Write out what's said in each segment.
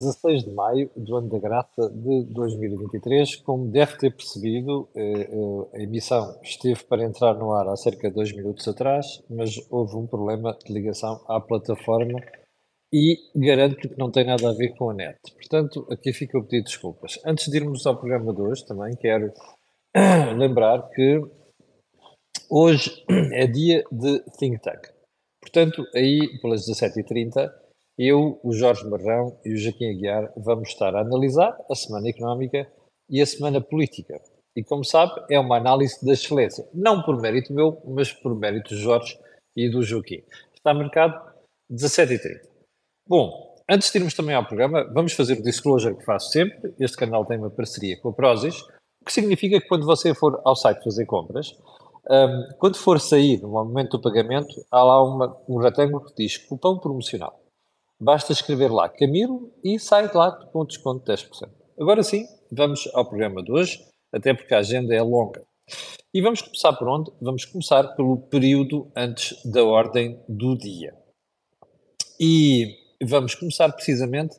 16 de maio do ano da graça de 2023. Como deve ter percebido, eh, eh, a emissão esteve para entrar no ar há cerca de dois minutos atrás, mas houve um problema de ligação à plataforma e garanto que não tem nada a ver com a net. Portanto, aqui fica o pedido de desculpas. Antes de irmos ao programa de hoje, também quero lembrar que hoje é dia de Think Tank. Portanto, aí pelas 17h30 eu, o Jorge Marrão e o Joaquim Aguiar vamos estar a analisar a semana económica e a semana política. E como sabe, é uma análise da excelência. Não por mérito meu, mas por mérito do Jorge e do Joaquim. Está marcado 17h30. Bom, antes de irmos também ao programa, vamos fazer o disclosure que faço sempre. Este canal tem uma parceria com a Prozis, o que significa que quando você for ao site fazer compras, um, quando for sair no momento do pagamento, há lá uma, um retângulo que diz cupom promocional. Basta escrever lá Camilo e sai de lá com desconto de 10%. Agora sim, vamos ao programa de hoje, até porque a agenda é longa. E vamos começar por onde? Vamos começar pelo período antes da ordem do dia. E vamos começar precisamente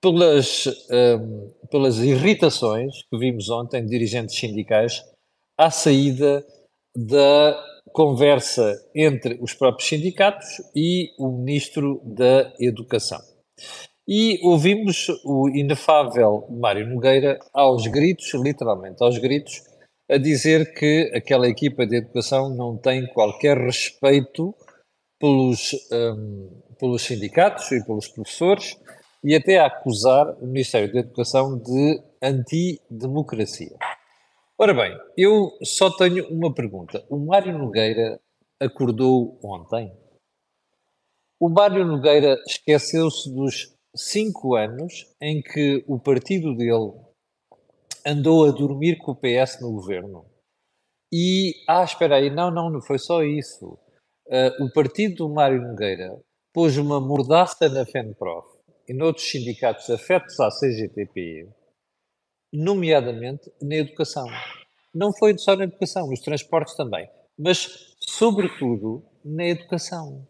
pelas, um, pelas irritações que vimos ontem de dirigentes sindicais à saída da conversa entre os próprios sindicatos e o Ministro da Educação. E ouvimos o inefável Mário Nogueira aos gritos, literalmente aos gritos, a dizer que aquela equipa de educação não tem qualquer respeito pelos, um, pelos sindicatos e pelos professores e até a acusar o Ministério da Educação de antidemocracia. Ora bem, eu só tenho uma pergunta. O Mário Nogueira acordou ontem? O Mário Nogueira esqueceu-se dos cinco anos em que o partido dele andou a dormir com o PS no governo. E, ah, espera aí, não, não, não foi só isso. Uh, o partido do Mário Nogueira pôs uma mordaça na FENPROF e noutros sindicatos afetos à CGTP nomeadamente na educação. Não foi só na educação, nos transportes também, mas, sobretudo, na educação.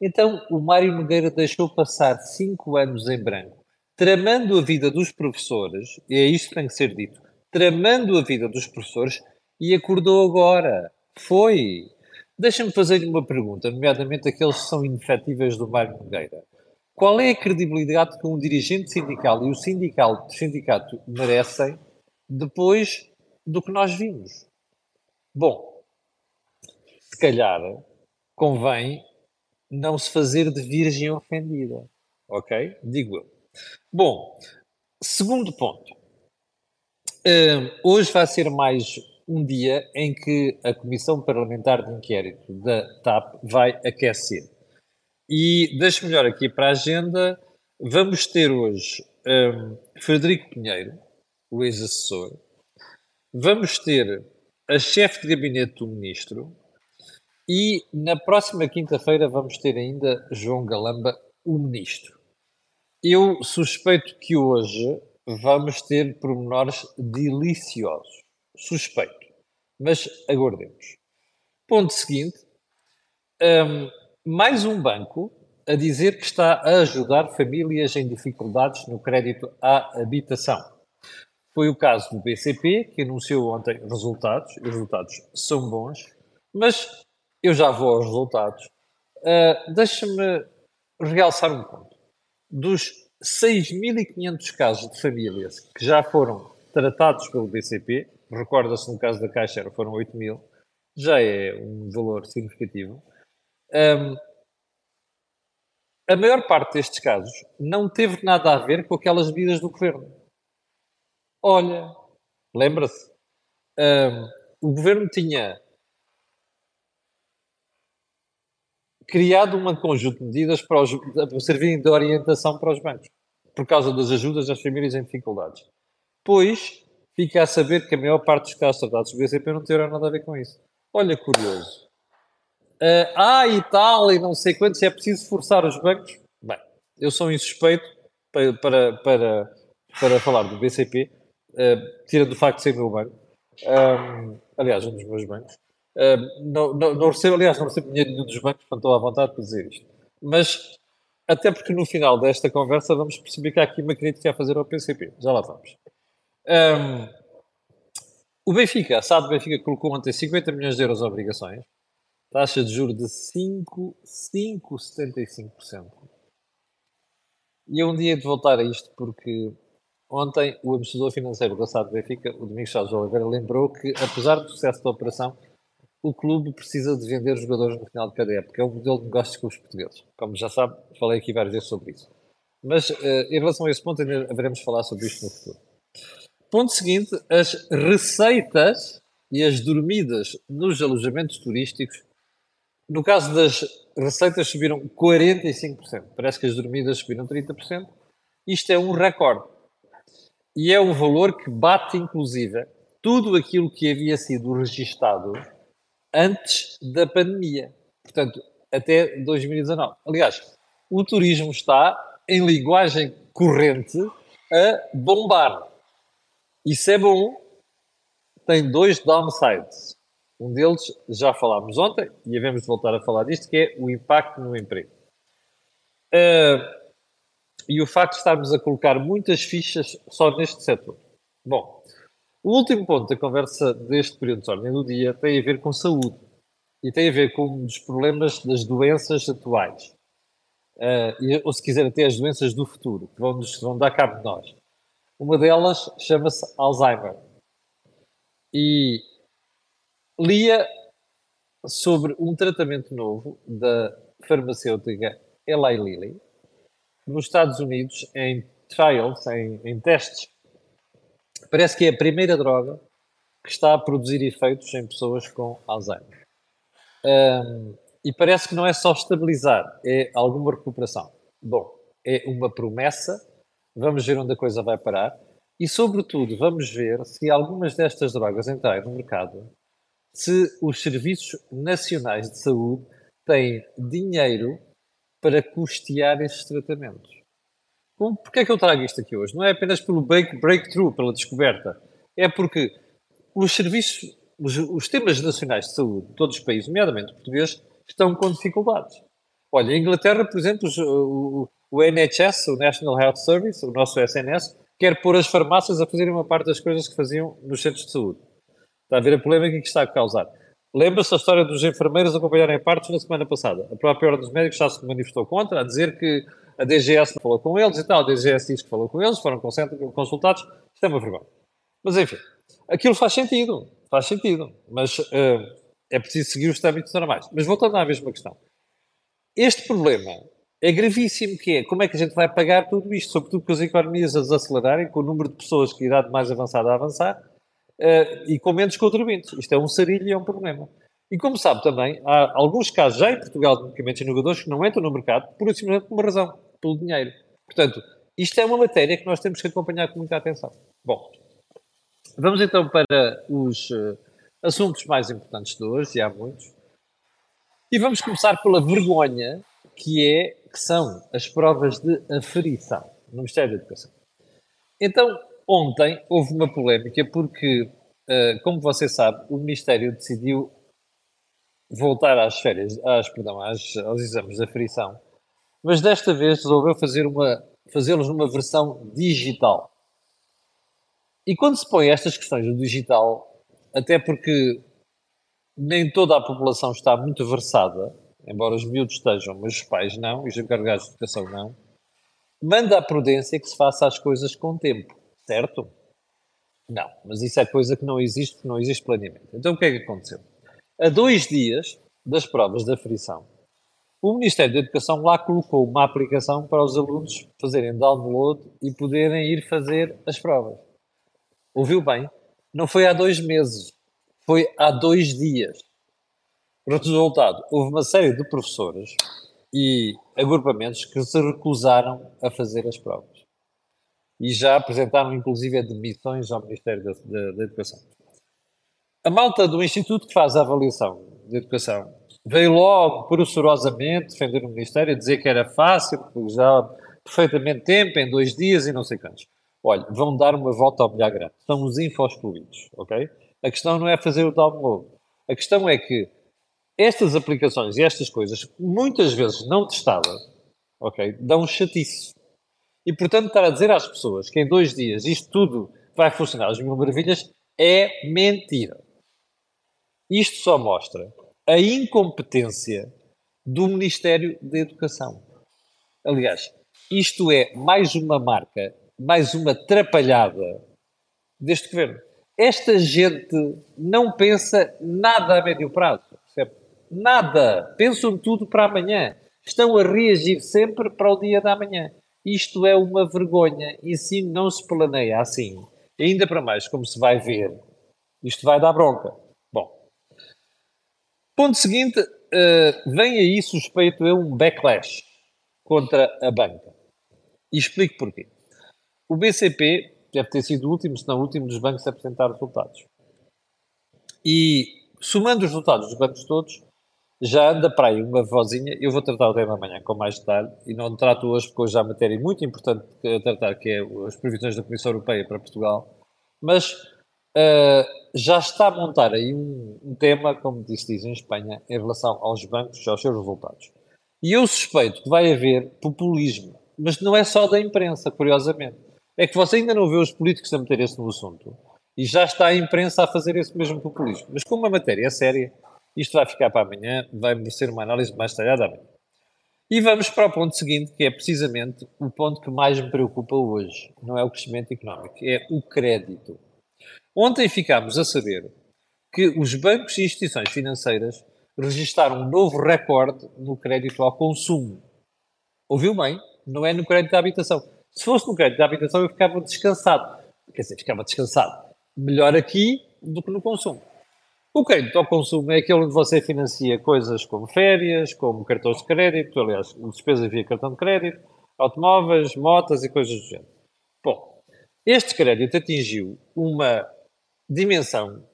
Então, o Mário Nogueira deixou passar cinco anos em branco, tramando a vida dos professores, e é isto que tem que ser dito, tramando a vida dos professores, e acordou agora. Foi. Deixa-me fazer-lhe uma pergunta, nomeadamente aqueles que são inefetíveis do Mário Nogueira. Qual é a credibilidade que um dirigente sindical e o sindical, sindicato merecem depois do que nós vimos? Bom, se calhar convém não se fazer de virgem ofendida, ok? Digo eu. Bom, segundo ponto. Uh, hoje vai ser mais um dia em que a Comissão Parlamentar de Inquérito da TAP vai aquecer. E deixe melhor aqui para a agenda, vamos ter hoje um, Frederico Pinheiro, o ex-assessor, vamos ter a chefe de gabinete do ministro e na próxima quinta-feira vamos ter ainda João Galamba, o ministro. Eu suspeito que hoje vamos ter pormenores deliciosos. Suspeito. Mas aguardemos. Ponto seguinte. Um, mais um banco a dizer que está a ajudar famílias em dificuldades no crédito à habitação. Foi o caso do BCP, que anunciou ontem resultados, os resultados são bons, mas eu já vou aos resultados. Uh, Deixa-me realçar um ponto. Dos 6.500 casos de famílias que já foram tratados pelo BCP, recorda-se no caso da Caixa foram 8 mil, já é um valor significativo. Um, a maior parte destes casos não teve nada a ver com aquelas medidas do governo. Olha, lembra-se? Um, o governo tinha criado um conjunto de medidas para, os, para servirem de orientação para os bancos, por causa das ajudas às famílias em dificuldades. Pois, fica a saber que a maior parte dos casos tratados do BCP não tiveram nada a ver com isso. Olha, curioso. Uh, ah, e tal, e não sei quantos, é preciso forçar os bancos. Bem, eu sou insuspeito para, para, para, para falar do BCP, uh, ah, tirando facto de ser meu banco. Um, aliás, um dos meus bancos. Uh, não, não, não, recebo, aliás, não recebo dinheiro nenhum dos bancos, portanto estou à vontade para dizer isto. Mas até porque no final desta conversa vamos perceber que há aqui uma crítica a fazer ao PCP. Já lá vamos. Um, o Benfica, a SAD Benfica colocou ontem 50 milhões de euros de obrigações, taxa de juros de 5,75%. E é um dia de voltar a isto porque ontem o administrador financeiro do Benfica, o Domingos Chaves Oliveira, lembrou que, apesar do sucesso da operação, o clube precisa de vender jogadores no final de cada época. É um modelo de negócio com os portugueses. Como já sabe, falei aqui várias vezes sobre isso. Mas uh, em relação a esse ponto, ainda haveremos falar sobre isto no futuro. Ponto seguinte: as receitas e as dormidas nos alojamentos turísticos. No caso das receitas, subiram 45%. Parece que as dormidas subiram 30%. Isto é um recorde. E é um valor que bate, inclusive, tudo aquilo que havia sido registado antes da pandemia. Portanto, até 2019. Aliás, o turismo está, em linguagem corrente, a bombar. Isso é bom, tem dois downsides. Um deles já falámos ontem e havemos de voltar a falar disto, que é o impacto no emprego. Uh, e o facto de estarmos a colocar muitas fichas só neste setor. Bom, o último ponto da conversa deste período de ordem do dia tem a ver com saúde e tem a ver com um dos problemas das doenças atuais. Uh, ou se quiser até as doenças do futuro, que vão, nos, vão dar cabo de nós. Uma delas chama-se Alzheimer. E lia sobre um tratamento novo da farmacêutica Eli Lilly, nos Estados Unidos, em trials, em, em testes Parece que é a primeira droga que está a produzir efeitos em pessoas com Alzheimer. Um, e parece que não é só estabilizar, é alguma recuperação. Bom, é uma promessa, vamos ver onde a coisa vai parar e, sobretudo, vamos ver se algumas destas drogas entrarem no mercado, se os serviços nacionais de saúde têm dinheiro para custear esses tratamentos. Bom, porquê é que eu trago isto aqui hoje? Não é apenas pelo breakthrough, pela descoberta. É porque os serviços, os, os temas nacionais de saúde de todos os países, nomeadamente português, estão com dificuldades. Olha, em Inglaterra, por exemplo, o, o NHS, o National Health Service, o nosso SNS, quer pôr as farmácias a fazerem uma parte das coisas que faziam nos centros de saúde. Está a ver a polémica que está a causar. Lembra-se a história dos enfermeiros acompanharem partos na semana passada. A própria Ordem dos Médicos já se manifestou contra, a dizer que a DGS falou com eles e tal, a DGS diz que falou com eles, foram consultados, isto é uma vergonha. Mas enfim, aquilo faz sentido, faz sentido, mas uh, é preciso seguir os trâmites normais. Mas voltando à mesma questão, este problema é gravíssimo, que é como é que a gente vai pagar tudo isto, sobretudo com as economias a desacelerarem, com o número de pessoas que idade mais avançada a avançar, uh, e com menos contribuintes. Isto é um sarilho e é um problema. E como sabe também, há alguns casos já em Portugal de medicamentos inovadores que não entram no mercado por simplesmente uma razão, pelo dinheiro. Portanto, isto é uma matéria que nós temos que acompanhar com muita atenção. Bom, vamos então para os uh, assuntos mais importantes de hoje, e há muitos. E vamos começar pela vergonha que é que são as provas de aferição no Ministério da Educação. Então, ontem houve uma polémica porque, uh, como você sabe, o Ministério decidiu voltar às férias, às, perdão, às, aos exames da frição, mas desta vez resolveu fazer uma, fazê-los numa versão digital. E quando se põe estas questões do digital, até porque nem toda a população está muito versada, embora os miúdos estejam, mas os pais não, e os encarregados de educação não, manda a prudência que se faça as coisas com tempo, certo? Não, mas isso é coisa que não existe, porque não existe planeamento. Então o que é que aconteceu? a dois dias das provas da frição, o Ministério da Educação lá colocou uma aplicação para os alunos fazerem download e poderem ir fazer as provas. Ouviu bem? Não foi há dois meses, foi há dois dias. Resultado, houve uma série de professores e agrupamentos que se recusaram a fazer as provas. E já apresentaram, inclusive, demissões ao Ministério da, da, da Educação. A malta do Instituto que faz a avaliação de educação veio logo procurosamente defender o Ministério, dizer que era fácil, que já perfeitamente tempo, em dois dias e não sei quantos. Olha, vão dar uma volta ao milhar grande. São os info-excluídos, ok? A questão não é fazer o download. A questão é que estas aplicações e estas coisas, muitas vezes não testadas, ok? Dão chatice. E, portanto, estar a dizer às pessoas que em dois dias isto tudo vai funcionar às mil maravilhas é mentira. Isto só mostra a incompetência do Ministério da Educação. Aliás, isto é mais uma marca, mais uma atrapalhada deste governo. Esta gente não pensa nada a médio prazo. Percebe? Nada. Pensam tudo para amanhã. Estão a reagir sempre para o dia da manhã. Isto é uma vergonha. Ensino não se planeia assim. ainda para mais, como se vai ver, isto vai dar bronca. Bom, ponto seguinte, uh, vem aí suspeito é um backlash contra a banca. E explico porquê. O BCP deve ter sido o último, se não o último, dos bancos a apresentar resultados. E, somando os resultados dos bancos todos, já anda para aí uma vozinha. Eu vou tratar o tema amanhã com mais detalhe e não trato hoje porque hoje há matéria muito importante a tratar, que é as previsões da Comissão Europeia para Portugal. Mas uh, já está a montar aí um, um tema, como disse, diz em Espanha, em relação aos bancos e aos seus resultados. E eu suspeito que vai haver populismo, mas não é só da imprensa, curiosamente. É que você ainda não vê os políticos a meter-se no assunto e já está a imprensa a fazer esse mesmo populismo. Mas como a matéria é séria, isto vai ficar para amanhã, vai merecer uma análise mais detalhada amanhã. E vamos para o ponto seguinte, que é precisamente o ponto que mais me preocupa hoje. Não é o crescimento económico, é o crédito. Ontem ficámos a saber que os bancos e instituições financeiras registaram um novo recorde no crédito ao consumo. Ouviu bem? Não é no crédito à habitação. Se fosse no crédito à habitação, eu ficava descansado. Quer dizer, ficava descansado. Melhor aqui do que no consumo. O crédito ao consumo é aquele onde você financia coisas como férias, como cartões de crédito, aliás, despesas via cartão de crédito, automóveis, motas e coisas do género. Bom, este crédito atingiu uma dimensão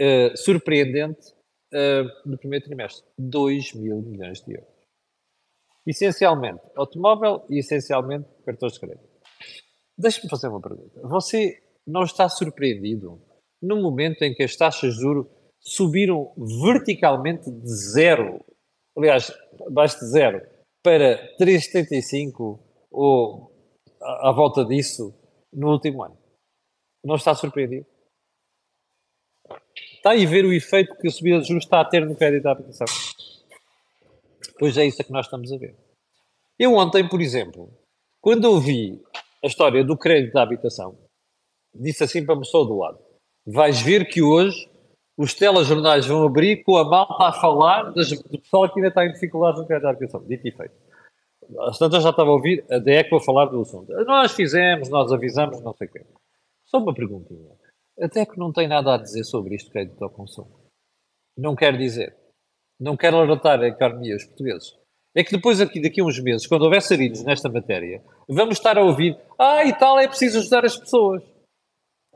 uh, surpreendente uh, no primeiro trimestre: 2 mil milhões de euros. Essencialmente automóvel e essencialmente cartões de crédito. Deixe-me fazer uma pergunta. Você não está surpreendido no momento em que as taxas de juros subiram verticalmente de zero, aliás, abaixo de zero, para 3,75 ou à volta disso no último ano? Não está surpreendido? Está aí ver o efeito que a subida de juros está a ter no crédito à habitação. Pois é isso que nós estamos a ver. Eu ontem, por exemplo, quando ouvi a história do crédito à habitação, disse assim para a pessoa do lado, vais ver que hoje os telejornais vão abrir com a malta a falar das, do pessoal que ainda está em dificuldades no crédito à habitação. Dito e feito. As tantas já estava a ouvir a DECO a falar do assunto. Nós fizemos, nós avisamos, não sei o quê. Só uma perguntinha. Até que não tem nada a dizer sobre isto crédito ao consumo. Não quer dizer. Não quer alertar a economia os portugueses. É que depois, aqui, daqui a uns meses, quando houver sarilhos nesta matéria, vamos estar a ouvir ah, e tal, é preciso ajudar as pessoas.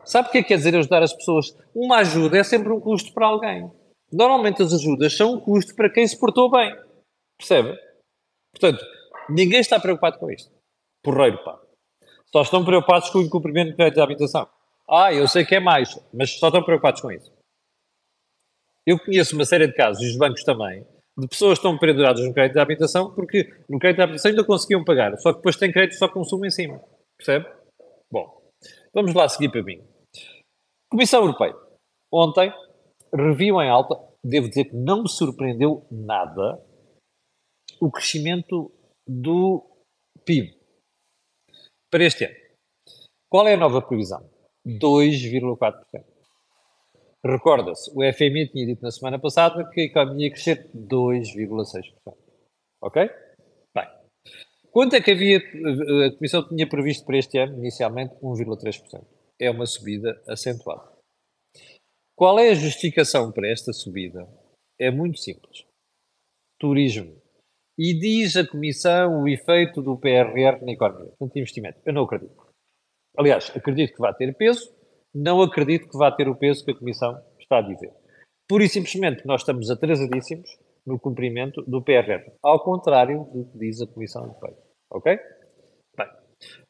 Sabe o que é que quer dizer ajudar as pessoas? Uma ajuda é sempre um custo para alguém. Normalmente as ajudas são um custo para quem se portou bem. Percebe? Portanto, ninguém está preocupado com isto. Porreiro, pá. Só estão preocupados com o incumprimento do crédito de habitação. Ah, eu sei que é mais, mas só estão preocupados com isso. Eu conheço uma série de casos, e os bancos também, de pessoas que estão penduradas no crédito de habitação porque no crédito de habitação ainda conseguiam pagar, só que depois tem crédito só consumo em cima. Percebe? Bom, vamos lá seguir para mim. Comissão Europeia. Ontem reviu em alta, devo dizer que não me surpreendeu nada, o crescimento do PIB para este ano. Qual é a nova previsão? 2,4%. Recorda-se, o FMI tinha dito na semana passada que a economia ia crescer 2,6%. Ok? Bem. Quanto é que havia, a Comissão tinha previsto para este ano, inicialmente, 1,3%. É uma subida acentuada. Qual é a justificação para esta subida? É muito simples. Turismo. E diz a Comissão o efeito do PRR na economia. Portanto, investimento. Eu não acredito. Aliás, acredito que vai ter peso, não acredito que vá ter o peso que a Comissão está a dizer. Pura e simplesmente nós estamos atrasadíssimos no cumprimento do PRR, ao contrário do que diz a Comissão. Ok? Bem,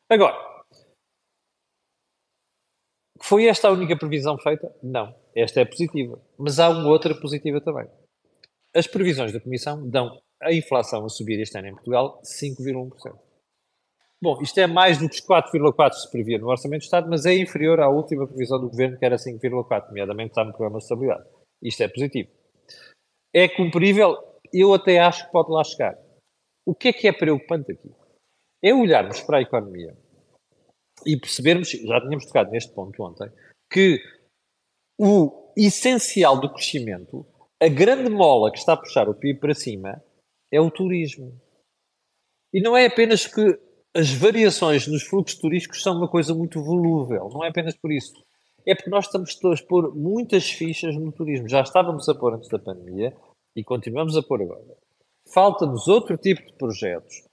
agora, foi esta a única previsão feita? Não. Esta é positiva. Mas há uma outra positiva também. As previsões da Comissão dão a inflação a subir este ano em Portugal 5,1%. Bom, isto é mais do que os 4,4% se previa no Orçamento do Estado, mas é inferior à última previsão do Governo, que era 5,4%, nomeadamente está no Programa de Estabilidade. Isto é positivo. É cumprível? Eu até acho que pode lá chegar. O que é que é preocupante aqui? É olharmos para a economia e percebermos, já tínhamos tocado neste ponto ontem, que o essencial do crescimento, a grande mola que está a puxar o PIB para cima, é o turismo. E não é apenas que as variações nos fluxos turísticos são uma coisa muito volúvel, não é apenas por isso. É porque nós estamos a pôr muitas fichas no turismo. Já estávamos a pôr antes da pandemia e continuamos a pôr agora. Falta-nos outro tipo de projetos.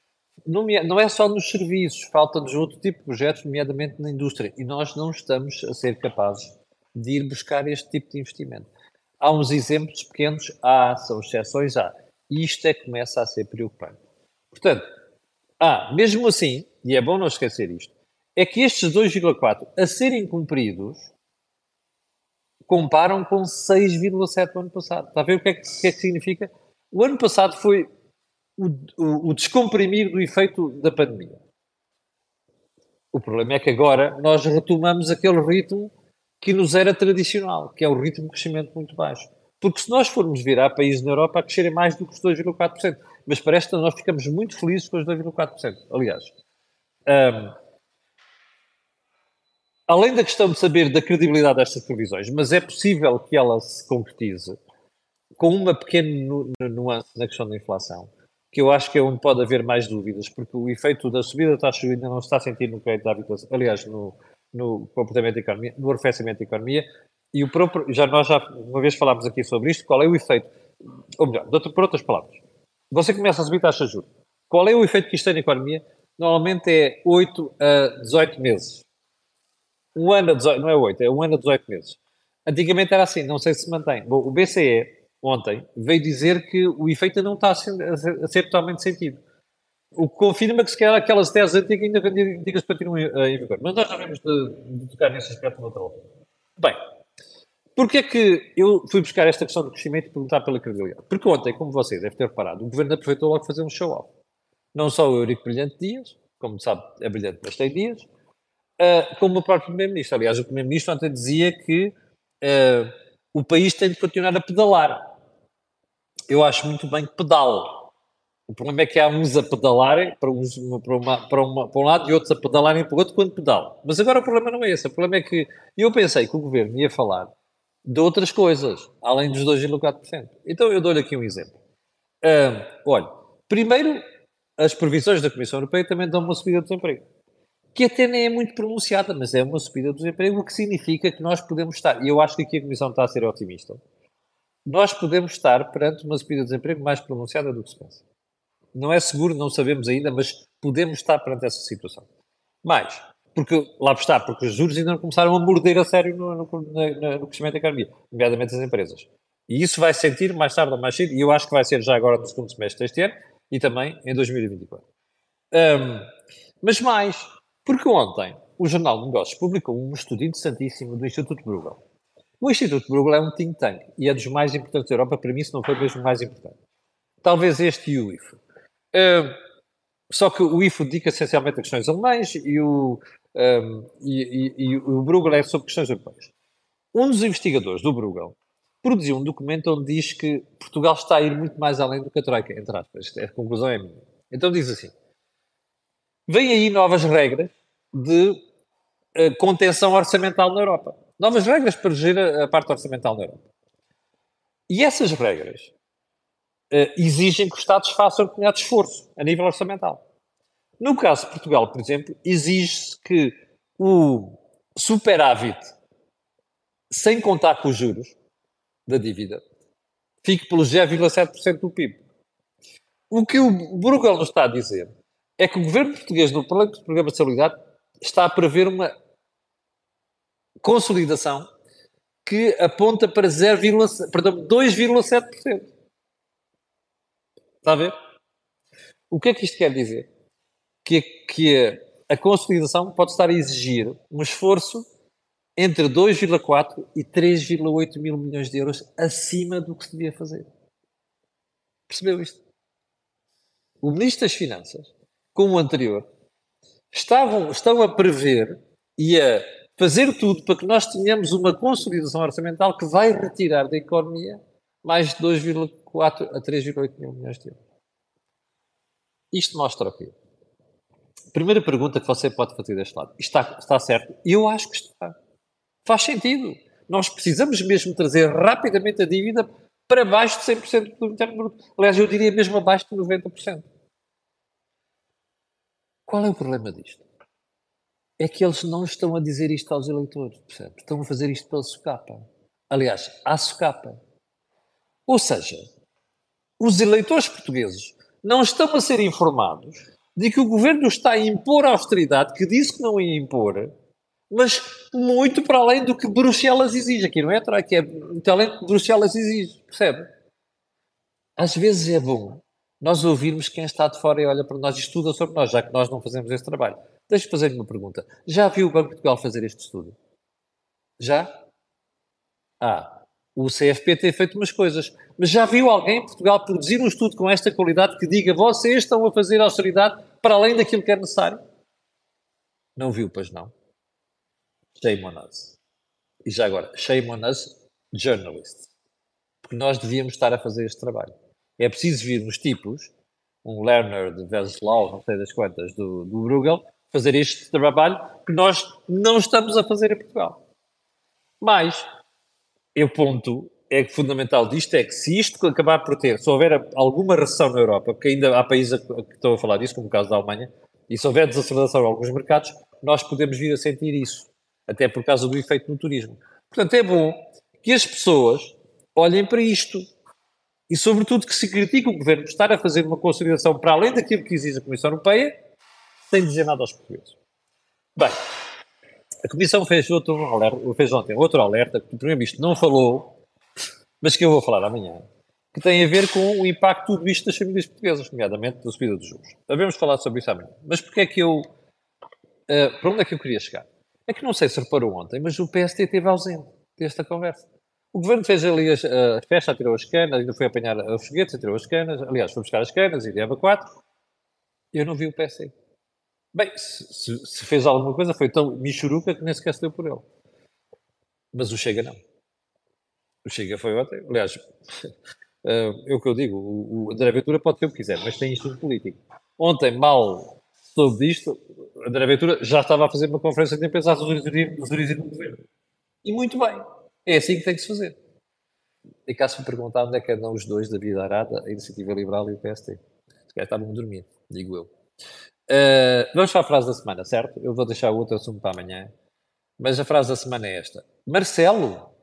Não é só nos serviços, falta-nos outro tipo de projetos, nomeadamente na indústria. E nós não estamos a ser capazes de ir buscar este tipo de investimento. Há uns exemplos pequenos, há, são exceções, há. E isto é que começa a ser preocupante. Portanto, ah, mesmo assim, e é bom não esquecer isto, é que estes 2,4 a serem cumpridos comparam com 6,7 o ano passado. Está a ver o que é que, que, é que significa? O ano passado foi o, o, descomprimir do efeito da pandemia. O problema é que agora nós retomamos aquele ritmo que nos era tradicional, que é o ritmo de crescimento muito baixo. Porque se nós formos vir a países na Europa a crescerem mais do que os 2,4%, mas para esta nós ficamos muito felizes com os 2,4%. Aliás, um, além da questão de saber da credibilidade destas previsões, mas é possível que ela se concretize com uma pequena nuance na questão da inflação, que eu acho que é onde pode haver mais dúvidas, porque o efeito da subida da taxa de ainda não está a sentir no crédito da habitação, aliás, no, no comportamento da economia, no arrefecimento da economia, e o próprio, já nós já uma vez falámos aqui sobre isto, qual é o efeito, ou melhor, por outras palavras, você começa a subir taxa de juros. Qual é o efeito que isto tem na economia? Normalmente é 8 a 18 meses. Um ano a 18, não é 8, é um ano a 18 meses. Antigamente era assim, não sei se se mantém. Bom, o BCE, ontem, veio dizer que o efeito não está a ser, a ser totalmente sentido. O que confirma que se calhar aquelas teses antigas ainda antigas continuam em vigor. Mas nós já vamos de, de tocar nesse aspecto noutra altura. Bem, Porquê é que eu fui buscar esta questão do crescimento e perguntar pela credibilidade? Porque ontem, como vocês devem ter reparado, o Governo aproveitou logo fazer um show-off. Não só o Eurico Brilhante Dias, como sabe, é brilhante, mas tem dias, uh, como o próprio Primeiro-Ministro. Aliás, o Primeiro-Ministro ontem dizia que uh, o país tem de continuar a pedalar. Eu acho muito bem que pedale. O problema é que há uns a pedalarem para, uns, para, uma, para, uma, para um lado e outros a pedalarem para o outro quando pedalam. Mas agora o problema não é esse. O problema é que eu pensei que o governo ia falar de outras coisas, além dos 2,4%. Então eu dou-lhe aqui um exemplo. Uh, olha, primeiro, as previsões da Comissão Europeia também dão uma subida do desemprego, que até nem é muito pronunciada, mas é uma subida do desemprego, o que significa que nós podemos estar, e eu acho que aqui a Comissão está a ser otimista, nós podemos estar perante uma subida do desemprego mais pronunciada do que se pensa. Não é seguro, não sabemos ainda, mas podemos estar perante essa situação. Mais, porque lá está, porque os juros ainda não começaram a morder a sério no, no, no, no crescimento da economia, nomeadamente as empresas. E isso vai sentir mais tarde ou mais cedo, e eu acho que vai ser já agora no segundo semestre deste ano e também em 2024. Um, mas mais, porque ontem o Jornal de Negócios publicou um estudo interessantíssimo do Instituto Bruegel. O Instituto Bruegel é um think tank e é dos mais importantes da Europa, para mim, se não foi mesmo mais importante. Talvez este e o IFO. Só que o IFO dedica essencialmente a questões alemães e o, um, e, e, e, o Bruegel é sobre questões europeias. Um dos investigadores do Bruegel produziu um documento onde diz que Portugal está a ir muito mais além do que a Troika, entre aspas. A conclusão é minha. Então diz assim: vem aí novas regras de uh, contenção orçamental na Europa. Novas regras para gerir a, parte orçamental na Europa. E essas regras uh, exigem que os Estados façam um determinado esforço a nível orçamental. No caso de Portugal, por exemplo, exige-se que o superávit, sem contar com os juros da dívida, fique pelos 0,7% do PIB. O que o Bruegel nos está a dizer é que o governo português, no programa de estabilidade, está a prever uma consolidação que aponta para 2,7%. Está a ver? O que é que isto quer dizer? que, que a consolidação pode estar a exigir um esforço entre 2,4 e 3,8 mil milhões de euros acima do que se devia fazer. Percebeu isto? o Ministro das Finanças, como o anterior, estavam, estão a prever e a fazer tudo para que nós tenhamos uma consolidação orçamental que vai retirar da economia mais de 2,4 a 3,8 mil milhões de euros. Isto mostra o quê? Primeira pergunta que você pode fazer deste lado. Está, está certo? Eu acho que está. Faz sentido. Nós precisamos mesmo trazer rapidamente a dívida para baixo de 100% do interno bruto. Aliás, eu diria mesmo abaixo de 90%. Qual é o problema disto? É que eles não estão a dizer isto aos eleitores, percebe? Estão a fazer isto pela socapa. Aliás, à socapa. Ou seja, os eleitores portugueses não estão a ser informados de que o governo está a impor a austeridade que disse que não ia impor, mas muito para além do que Bruxelas exige. Aqui não é que é além do que Bruxelas exige, percebe? Às vezes é bom nós ouvirmos quem está de fora e olha para nós e estuda sobre nós, já que nós não fazemos esse trabalho. Deixa-me fazer-lhe uma pergunta. Já viu o Banco de Portugal fazer este estudo? Já? Ah, o CFP tem feito umas coisas. Mas já viu alguém em Portugal produzir um estudo com esta qualidade que diga vocês estão a fazer austeridade para além daquilo que é necessário? Não viu, pois não. Shame on us. E já agora, shame on us, journalists. Porque nós devíamos estar a fazer este trabalho. É preciso vir nos tipos, um Lerner de Veslau, não sei das quantas, do, do Bruegel, fazer este trabalho que nós não estamos a fazer em Portugal. Mas, o ponto é que fundamental disto é que se isto acabar por ter, se houver alguma recessão na Europa, porque ainda há países que estão a falar disso, como o caso da Alemanha, e se houver desaceleração em alguns mercados, nós podemos vir a sentir isso, até por causa do efeito no turismo. Portanto, é bom que as pessoas olhem para isto e, sobretudo, que se critique o governo por estar a fazer uma consolidação para além daquilo que exige a Comissão Europeia, sem dizer nada aos portugueses. Bem, a Comissão fez, outro alerta, fez ontem outro alerta que o Primeiro-Ministro não falou, mas que eu vou falar amanhã, que tem a ver com o impacto tudo isto das famílias portuguesas, nomeadamente da subida dos juros. Devemos falar sobre isso amanhã. Mas porque é que eu. Uh, para onde é que eu queria chegar? É que não sei se reparou ontem, mas o PST esteve ausente desta conversa. O governo fez ali a festa, tirou as canas, ainda foi apanhar os foguetes, tirou as canas. Aliás, foi buscar as canas e leva quatro. Eu não vi o PST. Bem, se, se, fez alguma coisa, foi tão michuruca que nem sequer se deu por ele. Mas o Chega não. O Chega foi ontem. Aliás, é o que eu digo: o, André Ventura pode ter o que quiser, mas tem isto político. Ontem, mal soube disto, André Ventura já estava a fazer uma conferência de imprensa às origens do governo. E muito bem. É assim que tem que se fazer. E caso me perguntar onde é que andam os dois da vida arada, a Iniciativa Liberal e o PST. Se calhar estavam a dormir, digo eu. Uh, vamos para a frase da semana, certo? Eu vou deixar o outro assunto para amanhã. Mas a frase da semana é esta. Marcelo,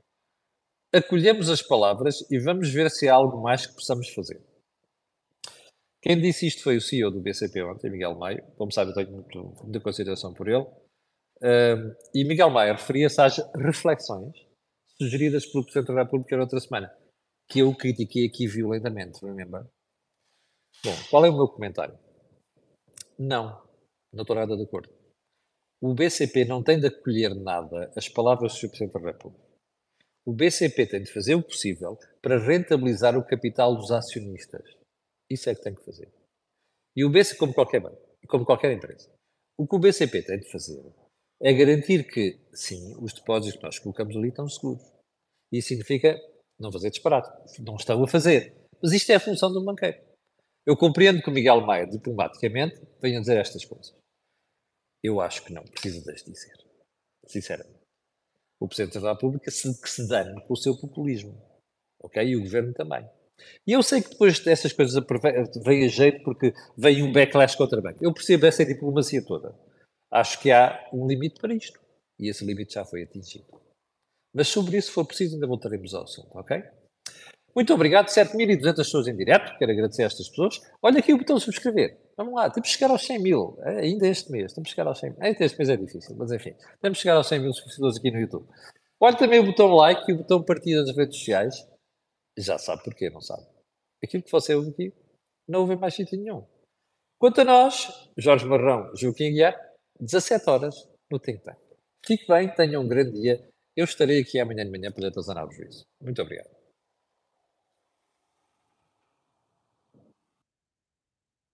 acolhemos as palavras e vamos ver se há algo mais que possamos fazer. Quem disse isto foi o CEO do BCP ontem, Miguel Maio. Como sabe, eu tenho muito, muita consideração por ele. Uh, e Miguel Maio referia-se às reflexões sugeridas pelo Presidente da República na outra semana, que eu critiquei aqui violentamente, remember? Bom, qual é o meu comentário? Não, não estou nada de acordo. O BCP não tem de acolher nada as palavras do Sr. Presidente da República. O BCP tem de fazer o possível para rentabilizar o capital dos acionistas. Isso é que tem que fazer. E o BCP, como qualquer banco, como qualquer empresa, o que o BCP tem de fazer é garantir que, sim, os depósitos que nós colocamos ali estão seguros. Isso significa não fazer disparate. Não estão a fazer. Mas isto é a função um banqueiro. Eu compreendo que o Miguel Maia, diplomaticamente, venha dizer estas coisas. Eu acho que não precisa das dizer. Sinceramente. O Presidente da República se, que se dane com o seu populismo. Ok? E o Governo também. E eu sei que depois dessas coisas vem a jeito porque vem um backlash contra banco. Eu percebo essa diplomacia toda. Acho que há um limite para isto. E esse limite já foi atingido. Mas sobre isso, se for preciso, ainda voltaremos ao assunto, ok? Muito obrigado, 7.200 pessoas em direto, quero agradecer a estas pessoas. Olha aqui o botão subscrever. Vamos lá, temos que chegar aos 100 mil, é, ainda este mês, temos que chegar aos 100 mil. Ainda este mês é difícil, mas enfim, temos que chegar aos 100 mil subscritores aqui no YouTube. Olha também o botão like e o botão partida nas redes sociais. Já sabe porquê, não sabe? Aquilo que você ouve aqui, não ouve mais sítio nenhum. Quanto a nós, Jorge Marrão, Joaquim Guiar, 17 horas no Think Tank. Fique bem, tenha um grande dia. Eu estarei aqui amanhã de manhã para lhe o juízo. Muito obrigado.